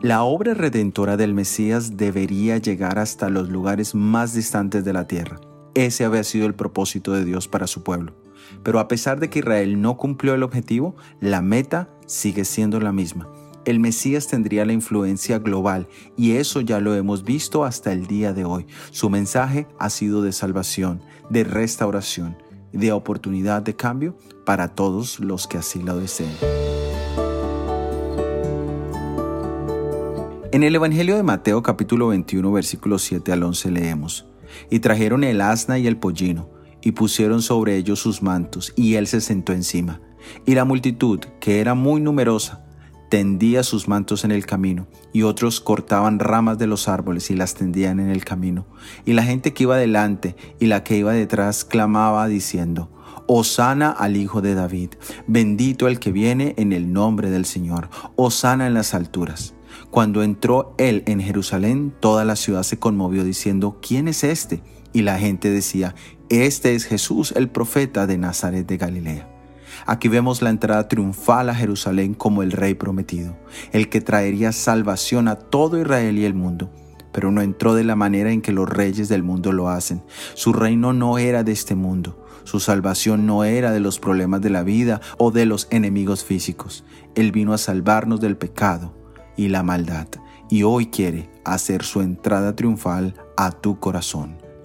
La obra redentora del Mesías debería llegar hasta los lugares más distantes de la tierra. Ese había sido el propósito de Dios para su pueblo. Pero a pesar de que Israel no cumplió el objetivo, la meta sigue siendo la misma. El Mesías tendría la influencia global y eso ya lo hemos visto hasta el día de hoy. Su mensaje ha sido de salvación, de restauración, de oportunidad de cambio para todos los que así lo deseen. En el Evangelio de Mateo capítulo 21 versículos 7 al 11 leemos, Y trajeron el asna y el pollino, y pusieron sobre ellos sus mantos, y él se sentó encima. Y la multitud, que era muy numerosa, tendía sus mantos en el camino, y otros cortaban ramas de los árboles y las tendían en el camino. Y la gente que iba delante y la que iba detrás clamaba diciendo, Osana al Hijo de David, bendito el que viene en el nombre del Señor, Osana en las alturas. Cuando entró él en Jerusalén, toda la ciudad se conmovió diciendo, ¿quién es este? Y la gente decía, este es Jesús, el profeta de Nazaret de Galilea. Aquí vemos la entrada triunfal a Jerusalén como el rey prometido, el que traería salvación a todo Israel y el mundo. Pero no entró de la manera en que los reyes del mundo lo hacen. Su reino no era de este mundo. Su salvación no era de los problemas de la vida o de los enemigos físicos. Él vino a salvarnos del pecado, y la maldad, y hoy quiere hacer su entrada triunfal a tu corazón.